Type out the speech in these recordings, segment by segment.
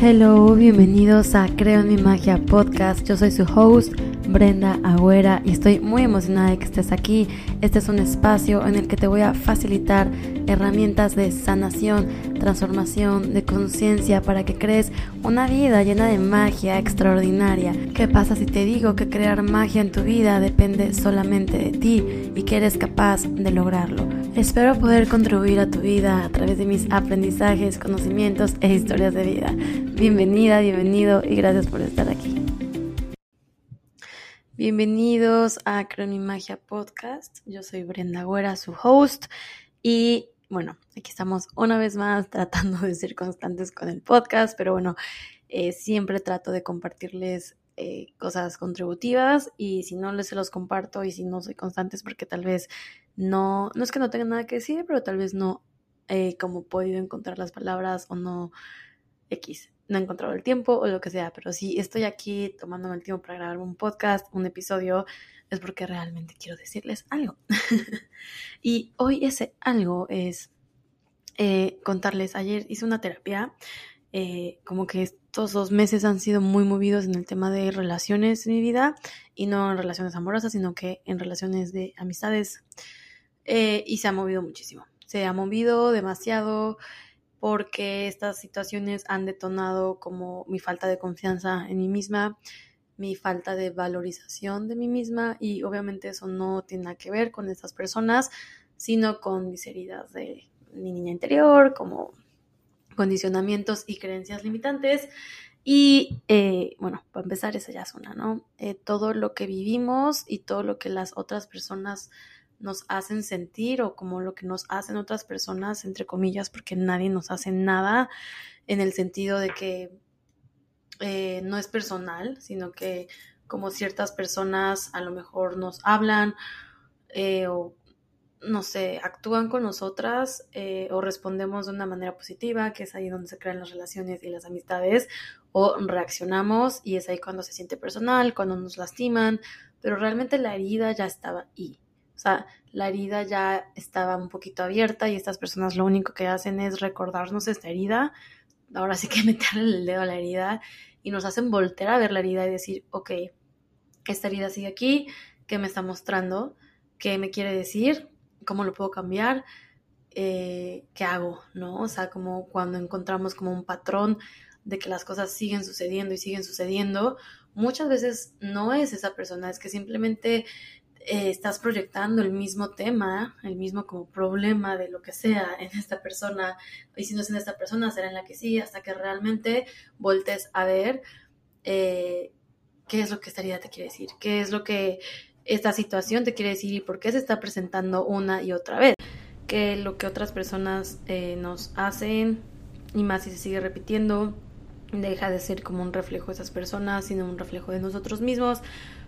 Hello, bienvenidos a Creo en mi magia podcast. Yo soy su host, Brenda Agüera, y estoy muy emocionada de que estés aquí. Este es un espacio en el que te voy a facilitar herramientas de sanación, transformación, de conciencia para que crees una vida llena de magia extraordinaria. ¿Qué pasa si te digo que crear magia en tu vida depende solamente de ti y que eres capaz de lograrlo? Espero poder contribuir a tu vida a través de mis aprendizajes, conocimientos e historias de vida. Bienvenida, bienvenido y gracias por estar aquí. Bienvenidos a Creo Magia Podcast. Yo soy Brenda Güera, su host. Y bueno, aquí estamos una vez más tratando de ser constantes con el podcast, pero bueno, eh, siempre trato de compartirles eh, cosas contributivas y si no les se los comparto y si no soy constante es porque tal vez no, no es que no tenga nada que decir, pero tal vez no eh, como he podido encontrar las palabras o no X, no he encontrado el tiempo o lo que sea, pero si estoy aquí tomándome el tiempo para grabar un podcast, un episodio, es porque realmente quiero decirles algo. y hoy ese algo es eh, contarles, ayer hice una terapia, eh, como que estos dos meses han sido muy movidos en el tema de relaciones en mi vida y no en relaciones amorosas, sino que en relaciones de amistades eh, y se ha movido muchísimo. Se ha movido demasiado porque estas situaciones han detonado como mi falta de confianza en mí misma, mi falta de valorización de mí misma y obviamente eso no tiene nada que ver con estas personas, sino con mis heridas de mi niña interior, como condicionamientos y creencias limitantes. Y eh, bueno, para empezar, esa ya es una, ¿no? Eh, todo lo que vivimos y todo lo que las otras personas nos hacen sentir o como lo que nos hacen otras personas, entre comillas, porque nadie nos hace nada en el sentido de que eh, no es personal, sino que como ciertas personas a lo mejor nos hablan eh, o no sé, actúan con nosotras eh, o respondemos de una manera positiva, que es ahí donde se crean las relaciones y las amistades, o reaccionamos y es ahí cuando se siente personal, cuando nos lastiman, pero realmente la herida ya estaba ahí. O sea, la herida ya estaba un poquito abierta y estas personas lo único que hacen es recordarnos esta herida. Ahora sí que meterle el dedo a la herida y nos hacen voltear a ver la herida y decir, ok, esta herida sigue aquí, ¿qué me está mostrando? ¿Qué me quiere decir? ¿Cómo lo puedo cambiar? Eh, ¿Qué hago? ¿No? O sea, como cuando encontramos como un patrón de que las cosas siguen sucediendo y siguen sucediendo, muchas veces no es esa persona, es que simplemente eh, estás proyectando el mismo tema, el mismo como problema de lo que sea en esta persona, y si no es en esta persona, será en la que sí, hasta que realmente voltes a ver eh, qué es lo que esta herida te quiere decir, qué es lo que esta situación te quiere decir y por qué se está presentando una y otra vez, qué lo que otras personas eh, nos hacen, y más si se sigue repitiendo, deja de ser como un reflejo de esas personas, sino un reflejo de nosotros mismos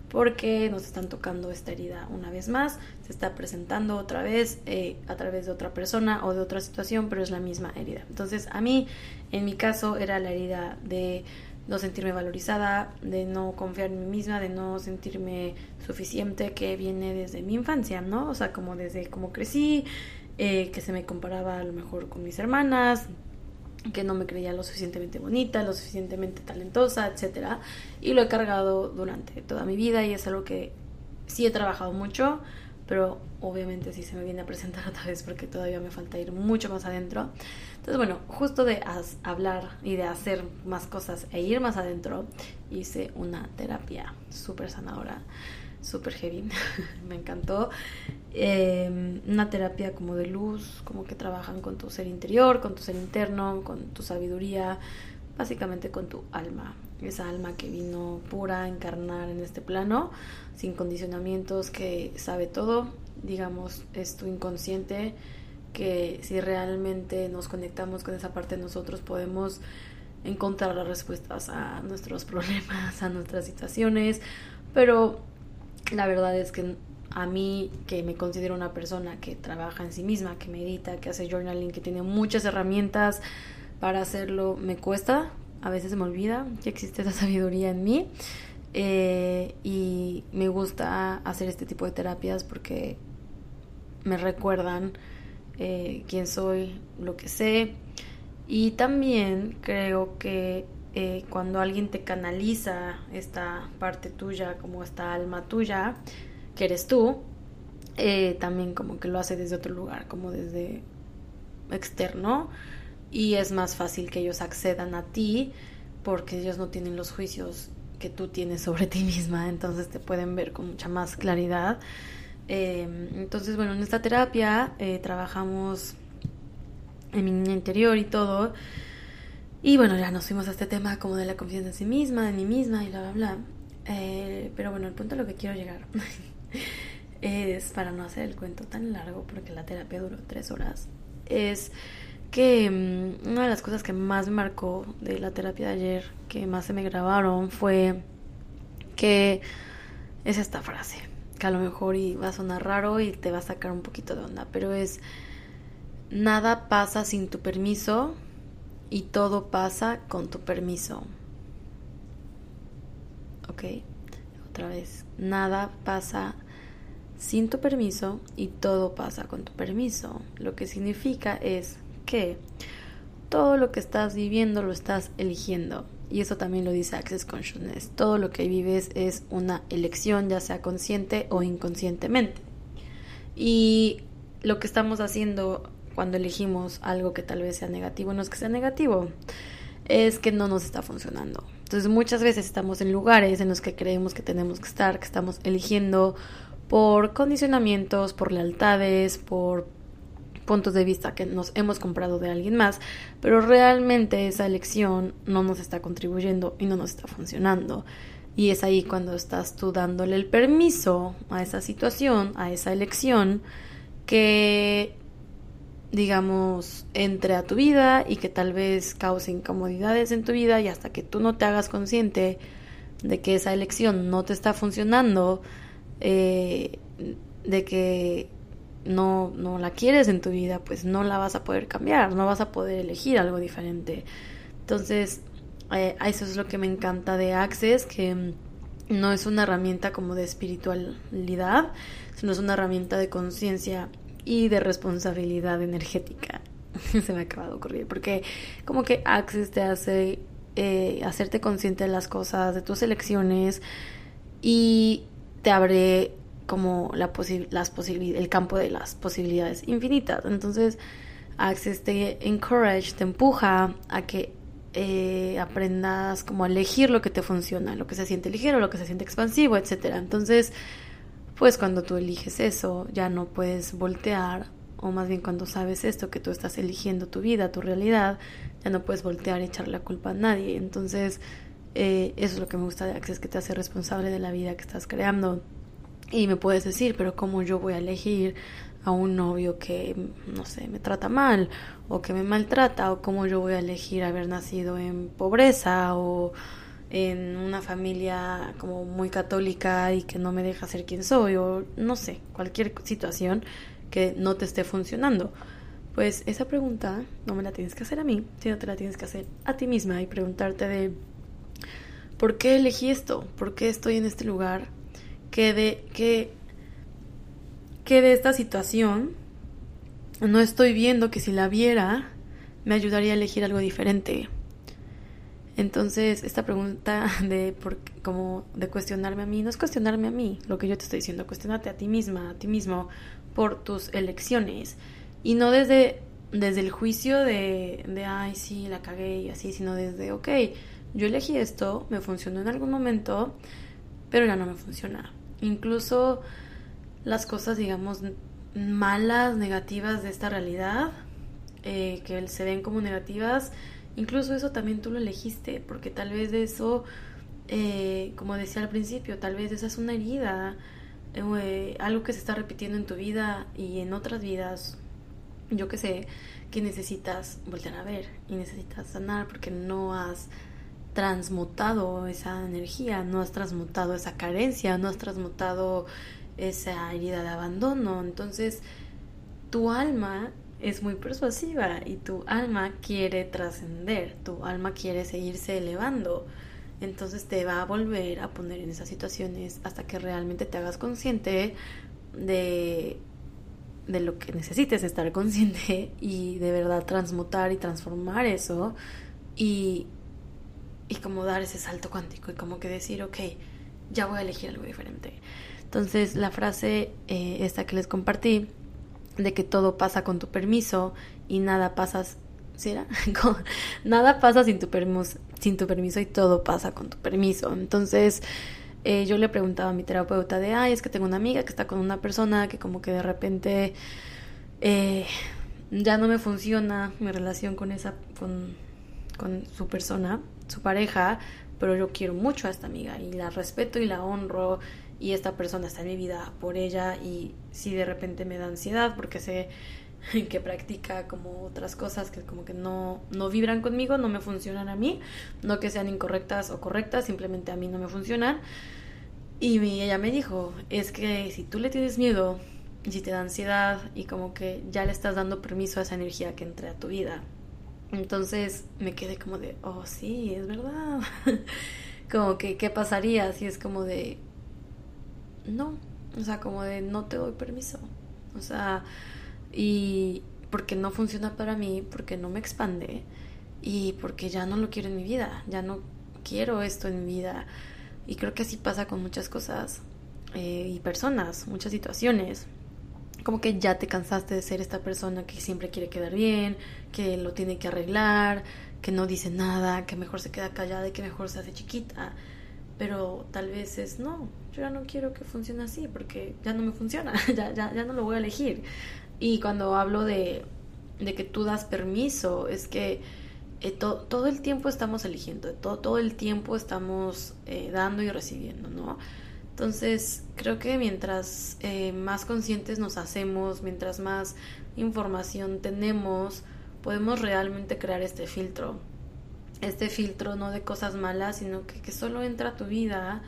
porque nos están tocando esta herida una vez más, se está presentando otra vez eh, a través de otra persona o de otra situación, pero es la misma herida. Entonces a mí, en mi caso, era la herida de no sentirme valorizada, de no confiar en mí misma, de no sentirme suficiente, que viene desde mi infancia, ¿no? O sea, como desde cómo crecí, eh, que se me comparaba a lo mejor con mis hermanas, que no me creía lo suficientemente bonita, lo suficientemente talentosa, etcétera, y lo he cargado durante toda mi vida y es algo que sí he trabajado mucho, pero obviamente sí se me viene a presentar otra vez porque todavía me falta ir mucho más adentro. Entonces, bueno, justo de hablar y de hacer más cosas e ir más adentro, hice una terapia súper sanadora súper heavy, me encantó. Em, una terapia como de luz, como que trabajan con tu ser interior, con tu ser interno, con tu sabiduría, básicamente con tu alma. Esa alma que vino pura a encarnar en este plano, sin condicionamientos, que sabe todo, digamos, es tu inconsciente, que si realmente nos conectamos con esa parte de nosotros podemos encontrar las respuestas a nuestros problemas, a nuestras situaciones, pero la verdad es que a mí, que me considero una persona que trabaja en sí misma, que medita, que hace journaling, que tiene muchas herramientas para hacerlo, me cuesta, a veces se me olvida que existe esa sabiduría en mí. Eh, y me gusta hacer este tipo de terapias porque me recuerdan eh, quién soy, lo que sé Y también creo que eh, cuando alguien te canaliza esta parte tuya, como esta alma tuya, que eres tú, eh, también como que lo hace desde otro lugar, como desde externo, y es más fácil que ellos accedan a ti porque ellos no tienen los juicios que tú tienes sobre ti misma, entonces te pueden ver con mucha más claridad. Em, entonces, bueno, en esta terapia eh, trabajamos en mi niña interior y todo. Y bueno, ya nos fuimos a este tema como de la confianza en sí misma, en mí misma y bla, bla, bla. Eh, pero bueno, el punto a lo que quiero llegar es, para no hacer el cuento tan largo, porque la terapia duró tres horas, es que mm, una de las cosas que más me marcó de la terapia de ayer, que más se me grabaron, fue que es esta frase, que a lo mejor va a sonar raro y te va a sacar un poquito de onda, pero es, nada pasa sin tu permiso y todo pasa con tu permiso. ¿Ok? Otra vez, nada pasa sin tu permiso y todo pasa con tu permiso. Lo que significa es que todo lo que estás viviendo lo estás eligiendo. Y eso también lo dice Access Consciousness. Todo lo que vives es una elección, ya sea consciente o inconscientemente. Y lo que estamos haciendo cuando elegimos algo que tal vez sea negativo, no es que sea negativo, es que no nos está funcionando. Entonces muchas veces estamos en lugares en los que creemos que tenemos que estar, que estamos eligiendo por condicionamientos, por lealtades, por puntos de vista que nos hemos comprado de alguien más, pero realmente esa elección no nos está contribuyendo y no nos está funcionando. Y es ahí cuando estás tú dándole el permiso a esa situación, a esa elección, que digamos, entre a tu vida y que tal vez cause incomodidades en tu vida y hasta que tú no te hagas consciente de que esa elección no te está funcionando, eh, de que no, no la quieres en tu vida, pues no la vas a poder cambiar, no vas a poder elegir algo diferente. Entonces, eh, eso es lo que me encanta de Access, que no es una herramienta como de espiritualidad, sino es una herramienta de conciencia y de responsabilidad energética. Se me acaba de ocurrir, porque como que Access te hace eh, hacerte consciente de las cosas, de tus elecciones y te abre como la las el campo de las posibilidades infinitas. Entonces, Access te encourage, te empuja a que eh, aprendas como a elegir lo que te funciona, lo que se siente ligero, lo que se siente expansivo, etcétera. Entonces, pues cuando tú eliges eso, ya no puedes voltear, o más bien cuando sabes esto, que tú estás eligiendo tu vida, tu realidad, ya no puedes voltear y echar la culpa a nadie. Entonces, eh, eso es lo que me gusta de Access, que te hace responsable de la vida que estás creando. Y me puedes decir, pero ¿cómo yo voy a elegir a un novio que, no sé, me trata mal o que me maltrata? ¿O cómo yo voy a elegir haber nacido en pobreza o en una familia como muy católica y que no me deja ser quien soy o no sé, cualquier situación que no te esté funcionando? Pues esa pregunta no me la tienes que hacer a mí, sino te la tienes que hacer a ti misma y preguntarte de ¿por qué elegí esto? ¿Por qué estoy en este lugar? que de, que, que de esta situación no estoy viendo que si la viera me ayudaría a elegir algo diferente. Entonces, esta pregunta de como de cuestionarme a mí, no es cuestionarme a mí, lo que yo te estoy diciendo, cuestionate a ti misma, a ti mismo por tus elecciones y no desde desde el juicio de, de ay, sí, la cagué y así, sino desde, ok, yo elegí esto, me funcionó en algún momento, pero ya no me funciona. Incluso las cosas, digamos, malas, negativas de esta realidad, eh, que se ven como negativas, incluso eso también tú lo elegiste, porque tal vez de eso, eh, como decía al principio, tal vez esa es una herida, eh, algo que se está repitiendo en tu vida y en otras vidas, yo que sé, que necesitas volver a ver y necesitas sanar porque no has transmutado esa energía, no has transmutado esa carencia, no has transmutado esa herida de abandono. Entonces, tu alma es muy persuasiva y tu alma quiere trascender, tu alma quiere seguirse elevando. Entonces te va a volver a poner en esas situaciones hasta que realmente te hagas consciente de de lo que necesites estar consciente y de verdad transmutar y transformar eso y, y como dar ese salto cuántico y como que decir, ok, ya voy a elegir algo diferente. Entonces la frase eh, esta que les compartí, de que todo pasa con tu permiso y nada pasa, ¿sí era? nada pasa sin tu, permiso, sin tu permiso y todo pasa con tu permiso. Entonces eh, yo le preguntaba a mi terapeuta de, ay, es que tengo una amiga que está con una persona que como que de repente eh, ya no me funciona mi relación con esa, con, con su persona, su pareja, pero yo quiero mucho a esta amiga y la respeto y la honro y esta persona está en mi vida por ella y si de repente me da ansiedad porque sé que practica como otras cosas que como que no, no vibran conmigo, no me funcionan a mí, no que sean incorrectas o correctas, simplemente a mí no me funcionan. Y ella me dijo, es que si tú le tienes miedo, si te da ansiedad y como que ya le estás dando permiso a esa energía que entre a tu vida. Entonces me quedé como de, oh sí, es verdad. como que, ¿qué pasaría si es como de, no, o sea, como de, no te doy permiso. O sea, y porque no funciona para mí, porque no me expande y porque ya no lo quiero en mi vida, ya no quiero esto en mi vida y creo que así pasa con muchas cosas eh, y personas, muchas situaciones. Como que ya te cansaste de ser esta persona que siempre quiere quedar bien, que lo tiene que arreglar, que no dice nada, que mejor se queda callada y que mejor se hace chiquita. Pero tal vez es no, yo ya no quiero que funcione así porque ya no me funciona, ya, ya, ya no lo voy a elegir. Y cuando hablo de, de que tú das permiso, es que eh, todo el tiempo estamos eligiendo, todo, el tiempo estamos eh, dando y recibiendo, ¿no? Entonces, creo que mientras eh, más conscientes nos hacemos, mientras más información tenemos, podemos realmente crear este filtro. Este filtro no de cosas malas, sino que, que solo entra a tu vida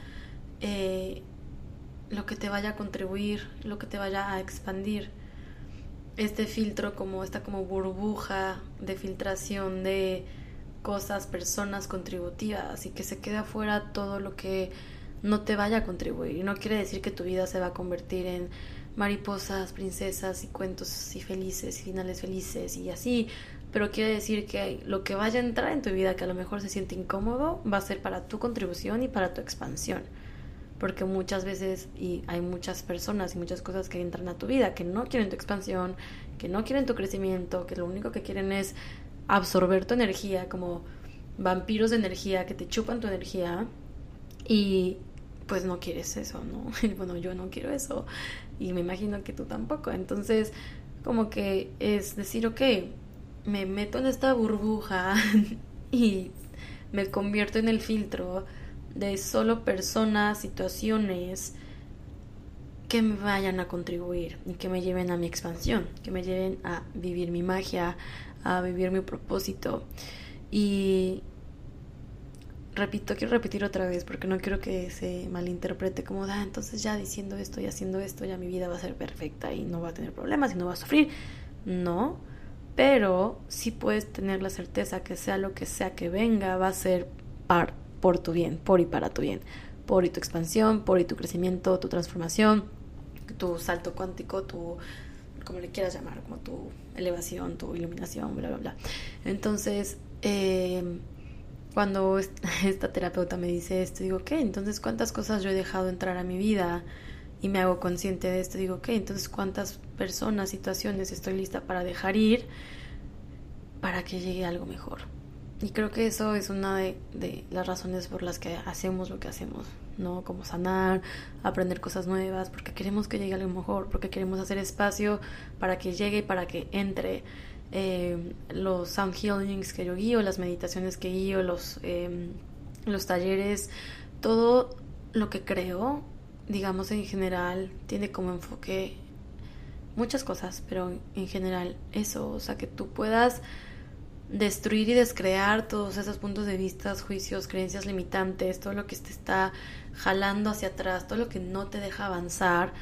lo que te vaya a contribuir, lo que te vaya a expandir. Este filtro como esta como burbuja de filtración de cosas, personas contributivas y que se quede afuera todo lo que no te vaya a contribuir. Y no quiere decir que tu vida se va a convertir en mariposas, princesas y cuentos y felices y finales felices y así, pero quiere decir que lo que vaya a entrar en tu vida que a lo mejor se siente incómodo va a ser para tu contribución y para tu expansión porque muchas veces y hay muchas personas y muchas cosas que entran a tu vida que no quieren tu expansión, que no quieren tu crecimiento, que lo único que quieren es absorber tu energía como vampiros de energía que te chupan tu energía y pues no quieres eso, ¿no? bueno, yo no quiero eso y me imagino que tú tampoco. Entonces, como que es decir, ok, me meto en esta burbuja y me convierto en el filtro de solo personas, situaciones que me vayan a contribuir y que me lleven a mi expansión, que me lleven a vivir mi magia, a vivir mi propósito. Y repito, quiero repetir otra vez porque no quiero que se malinterprete como, ah, entonces ya diciendo esto y haciendo esto, ya mi vida va a ser perfecta y no va a tener problemas y no va a sufrir. No, pero sí puedes tener la certeza que sea lo que sea que venga, va a ser par por tu bien, por y para tu bien, por y tu expansión, por y tu crecimiento, tu transformación, tu salto cuántico, tu, como le quieras llamar, como tu elevación, tu iluminación, bla, bla, bla. Entonces, eh, cuando esta terapeuta me dice esto, digo, ¿qué? Entonces, ¿cuántas cosas yo he dejado entrar a mi vida? Y me hago consciente de esto, digo, ¿qué? Entonces, ¿cuántas personas, situaciones estoy lista para dejar ir para que llegue algo mejor? Y creo que eso es una de, las razones por las que hacemos lo que hacemos, ¿no? Como sanar, aprender cosas nuevas, porque queremos que llegue algo mejor, porque queremos hacer espacio para que llegue y para que entre. Eh, los sound healings que yo guío, las meditaciones que guío, los, em, los talleres, todo lo que creo, digamos en general, tiene como enfoque muchas cosas, pero en general eso, o sea, que tú puedas destruir y descrear todos esos puntos de vista, juicios, creencias limitantes, todo lo que te está jalando hacia atrás, todo lo que no te deja avanzar,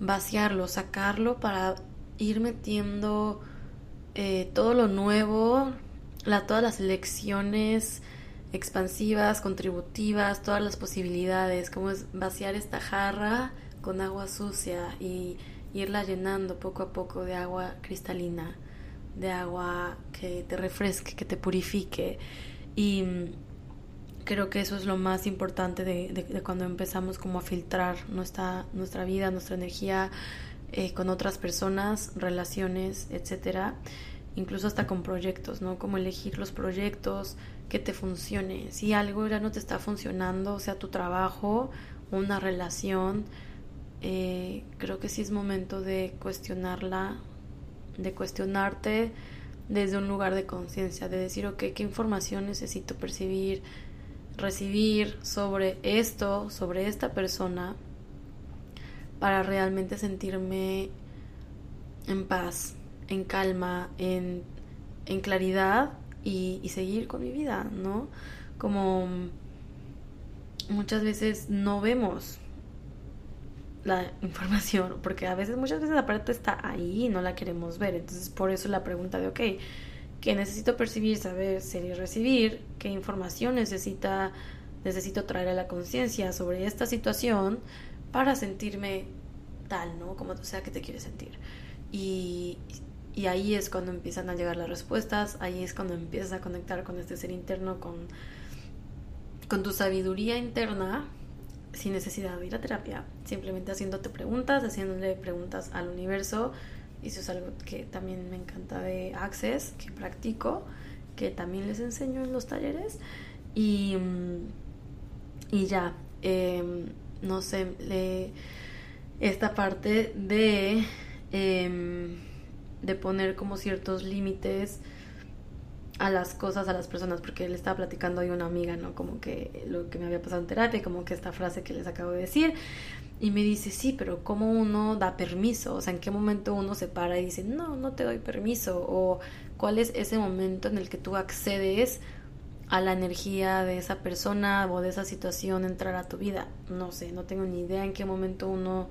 vaciarlo, sacarlo para ir metiendo eh, todo lo nuevo, la, todas las lecciones expansivas, contributivas, todas las posibilidades, como es vaciar esta jarra con agua sucia y irla llenando poco a poco de agua cristalina, de agua que te refresque, que te purifique. Y mm, creo que eso es lo más importante de, cuando empezamos como a filtrar nuestra, nuestra vida, nuestra energía eh, con otras personas, relaciones, etcétera, incluso hasta con proyectos, ¿no? Como elegir los proyectos que te funcione. Si algo ya no te está funcionando, sea, tu trabajo, una relación, eh, creo que sí es momento de cuestionarla, de cuestionarte desde un lugar de conciencia, de decir, ok, ¿qué información necesito percibir, recibir sobre esto, sobre esta persona, para realmente sentirme en paz, en calma, en, en claridad y, y seguir con mi vida, ¿no? Como muchas veces no vemos la información, porque a veces, muchas veces la parte está ahí y no la queremos ver. Entonces, por eso la pregunta de, ok, ¿qué necesito percibir, saber, ser y recibir? ¿Qué información necesita, necesito traer a la conciencia sobre esta situación para sentirme tal, ¿no? Como sea que te quieres sentir. Y, y ahí es cuando empiezan a llegar las respuestas, ahí es cuando empiezas a conectar con este ser interno, con, con tu sabiduría interna sin necesidad de ir a terapia, simplemente haciéndote preguntas, haciéndole preguntas al universo. Y eso es algo que también me encanta de Access, que practico, que también les enseño en los talleres. Y, y ya, em, no sé, le, esta parte de, em, de poner como ciertos límites a las cosas, a las personas, porque él estaba platicando hoy una amiga, ¿no? Como que lo que me había pasado en terapia, como que esta frase que les acabo de decir, y me dice, sí, pero ¿cómo uno da permiso? O sea, ¿en qué momento uno se para y dice, no, no te doy permiso? O cuál es ese momento en el que tú accedes a la energía de esa persona o de esa situación entrar a tu vida? No sé, no tengo ni idea en qué momento uno,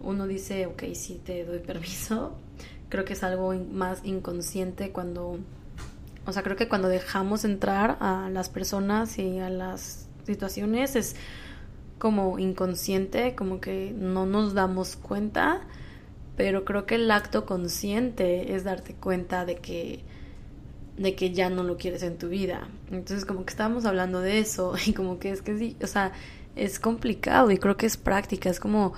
uno dice, ok, sí te doy permiso. Creo que es algo más inconsciente cuando o sea, creo que cuando dejamos entrar a las personas y a las situaciones es como inconsciente, como que no nos damos cuenta, pero creo que el acto consciente es darte cuenta de que de que ya no lo quieres en tu vida. Entonces, como que estábamos hablando de eso y como que es que sí, o sea, es complicado y creo que es práctica, es como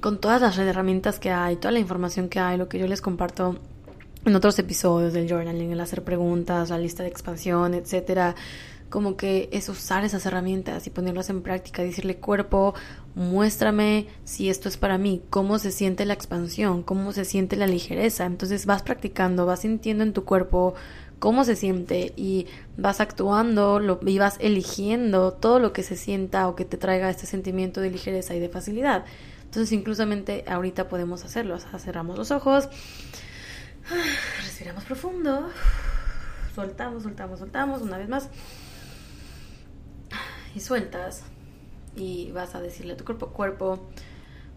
con todas las herramientas que hay, toda la información que hay, lo que yo les comparto en otros episodios del journaling, el hacer preguntas, la lista de expansión, etcétera, como que es usar esas herramientas y ponerlas en práctica, decirle cuerpo, muéstrame si esto es para mí, cómo se siente la expansión, cómo se siente la ligereza. Entonces vas practicando, vas sintiendo en tu cuerpo cómo se siente y vas actuando lo, y vas eligiendo todo lo que se sienta o que te traiga este sentimiento de ligereza y de facilidad. Entonces, inclusamente ahorita podemos hacerlo. cerramos los ojos Respiramos profundo. Soltamos, soltamos, soltamos. Una vez más. Y sueltas. Y vas a decirle a tu cuerpo, cuerpo,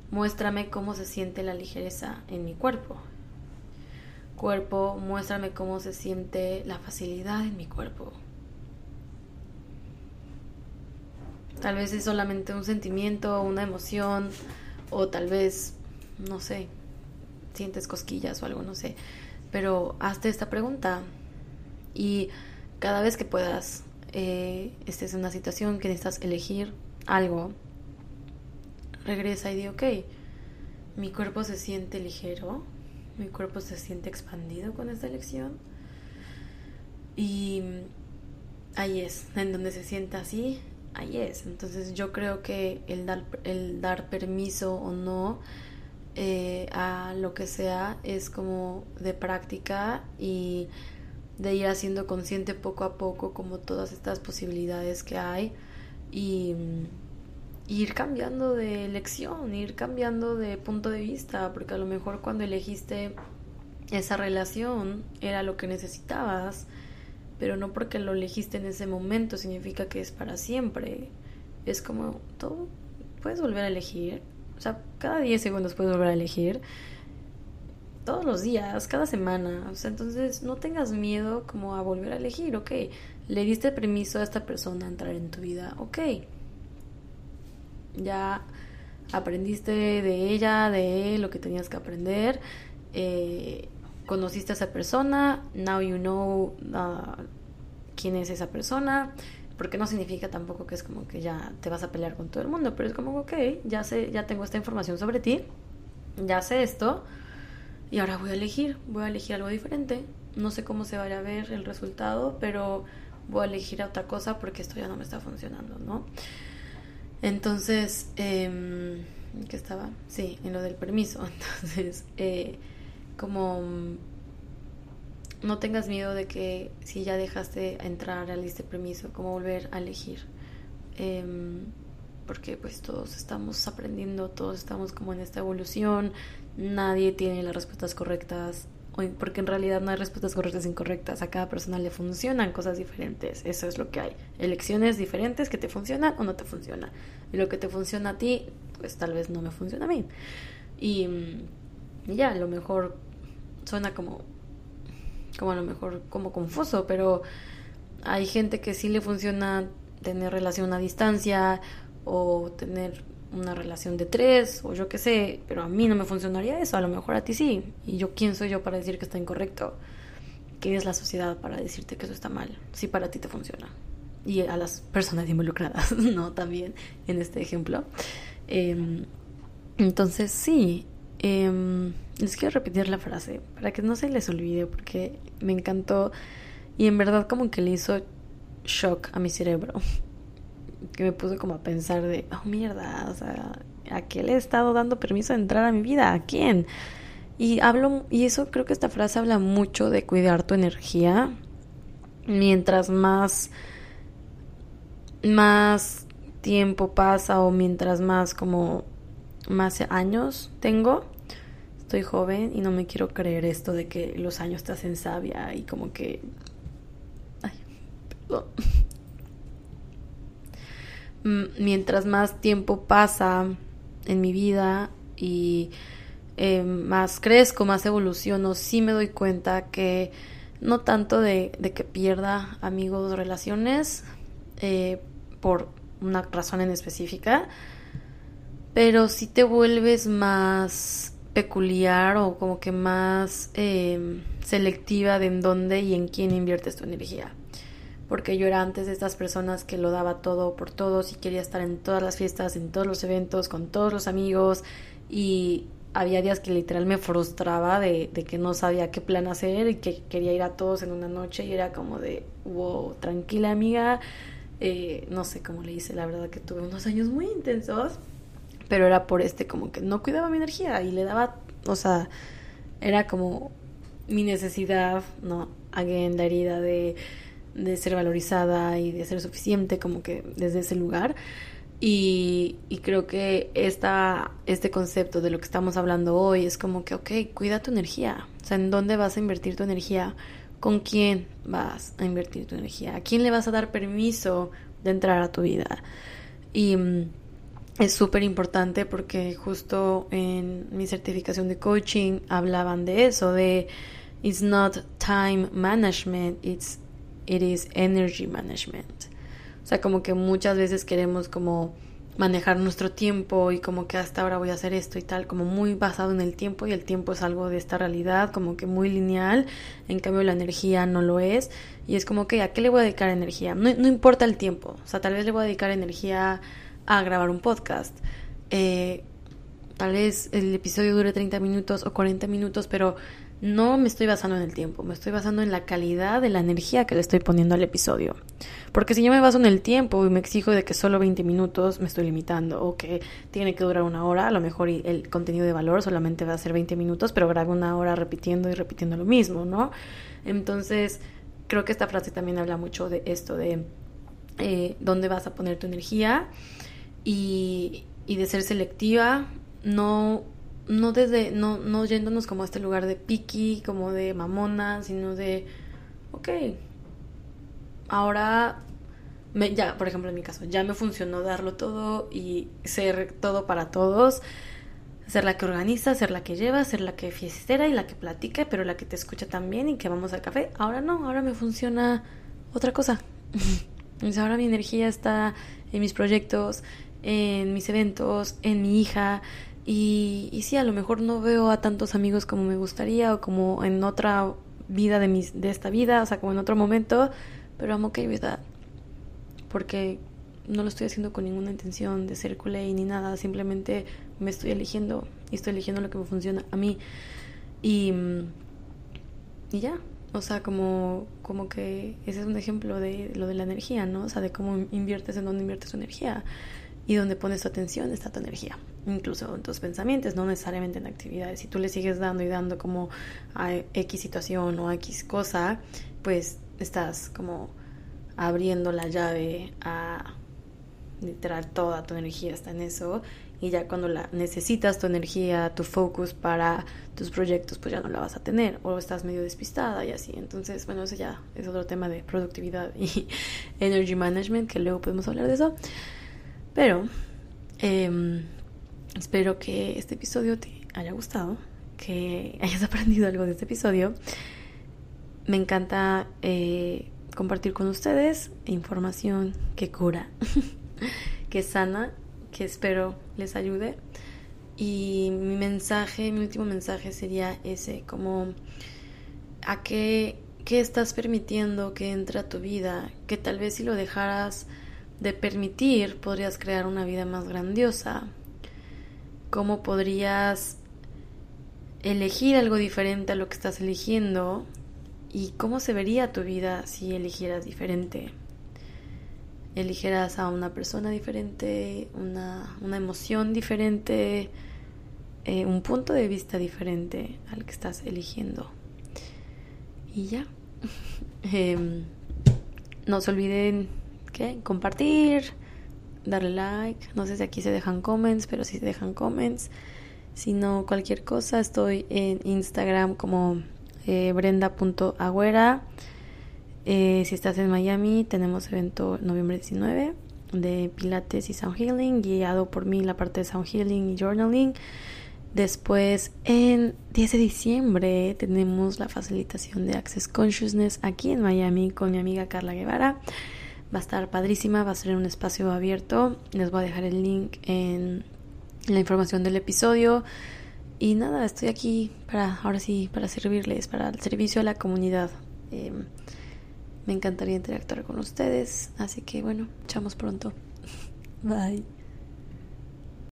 muéstrame cómo se siente la ligereza en mi cuerpo. Cuerpo, muéstrame cómo se siente la facilidad en mi cuerpo. Tal vez es solamente un sentimiento, una emoción, o tal vez, no sé, sientes cosquillas o algo, no sé. Pero hazte esta pregunta y cada vez que puedas, eh, estés en una situación que necesitas elegir algo, regresa y di, ok, mi cuerpo se siente ligero, mi cuerpo se siente expandido con esta elección. Y ahí es, en donde se sienta así, ahí es. Entonces yo creo que el dar, el dar permiso o no eh, a lo que sea es como de práctica y de ir haciendo consciente poco a poco como todas estas posibilidades que hay y, ir cambiando de elección, ir cambiando de punto de vista, porque a lo mejor cuando elegiste esa relación era lo que necesitabas, pero no porque lo elegiste en ese momento significa que es para siempre. Es como todo, puedes volver a elegir, o sea, cada 10 segundos puedes volver a elegir. Todos los días, cada semana. O sea, entonces no tengas miedo como a volver a elegir. Ok, le diste permiso a esta persona a entrar en tu vida. Ok. Ya aprendiste de ella, de él, lo que tenías que aprender, eh, conociste a esa persona, now you know uh, quién es esa persona, porque no significa tampoco que es como que ya te vas a pelear con todo el mundo, pero es como, ok, ya sé, ya tengo esta información sobre ti, ya sé esto, y ahora voy a elegir, voy a elegir algo diferente, no sé cómo se vaya a ver el resultado, pero voy a elegir otra cosa porque esto ya no me está funcionando, ¿no? Entonces, eh, ¿qué estaba? Sí, en lo del permiso. Entonces, eh, como no tengas miedo de que si ya dejaste entrar al este permiso, como volver a elegir. Em, porque pues todos estamos aprendiendo, todos estamos como en esta evolución, nadie tiene las respuestas correctas, porque en realidad no hay respuestas correctas e incorrectas, a cada persona le funcionan cosas diferentes, eso es lo que hay, elecciones diferentes que te funcionan o no te funcionan, y lo que te funciona a ti, pues tal vez no me funciona a mí. Y, y ya, a lo mejor suena como, como a lo mejor como confuso, pero hay gente que sí le funciona tener relación a distancia o tener una relación de tres o yo qué sé, pero a mí no me funcionaría eso, a lo mejor a ti sí. Y yo quién soy yo para decir que está incorrecto. ¿Qué es la sociedad para decirte que eso está mal? Si para ti te funciona. Y a las personas involucradas, ¿no? También en este ejemplo. Em, entonces sí, eh, les quiero repetir la frase para que no se les olvide porque me encantó y en verdad como que le hizo shock a mi cerebro que me puso como a pensar de, oh mierda, o sea, ¿a qué le he estado dando permiso de entrar a mi vida? ¿A quién? Y hablo, y eso creo que esta frase habla mucho de cuidar tu energía. Mientras más, más tiempo pasa o mientras más como más años tengo, estoy joven y no me quiero creer esto de que los años te hacen sabia y como que... Ay, perdón. Mientras más tiempo pasa en mi vida y eh, más crezco, más evoluciono, sí me doy cuenta que no tanto de, que pierda amigos o relaciones eh, por una razón en específica, pero sí te vuelves más peculiar o como que más em, selectiva de en dónde y en quién inviertes tu energía. Porque yo era antes de estas personas que lo daba todo por todos y quería estar en todas las fiestas, en todos los eventos, con todos los amigos y había días que literal me frustraba de, que no sabía qué plan hacer y que quería ir a todos en una noche y era como de, wow, tranquila amiga, eh, no sé cómo le hice, la verdad que tuve unos años muy intensos pero era por este como que no cuidaba mi energía y le daba, o sea, era como mi necesidad, ¿no? Again, la herida de, de ser valorizada y de ser suficiente, como que desde ese lugar. Y, y, creo que esta, este concepto de lo que estamos hablando hoy es como que, ok, cuida tu energía. O sea, ¿en dónde vas a invertir tu energía? ¿Con quién vas a invertir tu energía? ¿A quién le vas a dar permiso de entrar a tu vida? Y es súper importante porque justo en mi certificación de coaching hablaban de eso, de it's not time management, it's, it is energy management. O sea, como que muchas veces queremos como manejar nuestro tiempo y como que hasta ahora voy a hacer esto y tal, como muy basado en el tiempo y el tiempo es algo de esta realidad, como que muy lineal, en cambio la energía no lo es y es como que a qué le voy a dedicar energía, no, no importa el tiempo, o sea, tal vez le voy a dedicar energía a grabar un podcast. Eh, tal vez el episodio dure 30 minutos o 40 minutos, pero no me estoy basando en el tiempo, me estoy basando en la calidad de la energía que le estoy poniendo al episodio. Porque si yo me baso en el tiempo y me exijo de que solo 20 minutos, me estoy limitando, o que tiene que durar una hora, a lo mejor el contenido de valor solamente va a ser 20 minutos, pero grabo una hora repitiendo y repitiendo lo mismo, ¿no? Entonces, creo que esta frase también habla mucho de esto, de eh, dónde vas a poner tu energía y, de ser selectiva, no, no desde, no, no yéndonos como a este lugar de piqui, como de mamona, sino de, ok, ahora, me, ya, por ejemplo en mi caso, ya me funcionó darlo todo y ser todo para todos, ser la que organiza, ser la que lleva, ser la que fiestera y la que platica, pero la que te escucha también y que vamos al café. Ahora no, ahora me funciona otra cosa. Entonces ahora mi energía está en mis proyectos, en mis eventos, en mi hija. Y, y sí, a lo mejor no veo a tantos amigos como me gustaría o como en otra vida de, mis, de esta vida, o sea, como en otro momento, pero amo que ¿verdad? Porque no lo estoy haciendo con ninguna intención de ser culé ni nada, simplemente me estoy eligiendo y estoy eligiendo lo que me funciona a mí. Y, y ya, o sea, como, como que ese es un ejemplo de lo de la energía, ¿no? O sea, de cómo inviertes en dónde inviertes tu energía y donde pones tu atención está tu energía, incluso en tus pensamientos, no necesariamente en actividades. Si tú le sigues dando y dando como a X situación o a X cosa, pues estás como abriendo la llave a literal toda tu energía está en eso y ya cuando la necesitas tu energía, tu focus para tus proyectos, pues ya no la vas a tener o estás medio despistada y así. Entonces, bueno, eso ya es otro tema de productividad y energy management, que luego podemos hablar de eso. Pero em, espero que este episodio te haya gustado, que hayas aprendido algo de este episodio. Me encanta eh, compartir con ustedes información que cura, que sana, que espero les ayude. Y mi mensaje, mi último mensaje sería ese, como a qué, qué estás permitiendo que entre a tu vida, que tal vez si lo dejaras de permitir podrías crear una vida más grandiosa, cómo podrías elegir algo diferente a lo que estás eligiendo y cómo se vería tu vida si eligieras diferente. Eligieras a una persona diferente, una, una emoción diferente, eh, un punto de vista diferente al que estás eligiendo. Y ya. Em, no se olviden que compartir, darle like. No sé si aquí se dejan comments, pero si se dejan comments. Si no, cualquier cosa, estoy en Instagram como eh, brenda.agüera. Eh, si estás en Miami, tenemos evento noviembre 19 de Pilates y Sound Healing, guiado por mí la parte de Sound Healing y Journaling. Después, en 10 de diciembre, tenemos la facilitación de Access Consciousness aquí en Miami con mi amiga Carla Guevara. Va a estar padrísima, va a ser un espacio abierto. Les voy a dejar el link en la información del episodio. Y nada, estoy aquí para, ahora sí, para servirles, para el servicio a la comunidad. Em, me encantaría interactuar con ustedes, así que bueno, echamos pronto. Bye.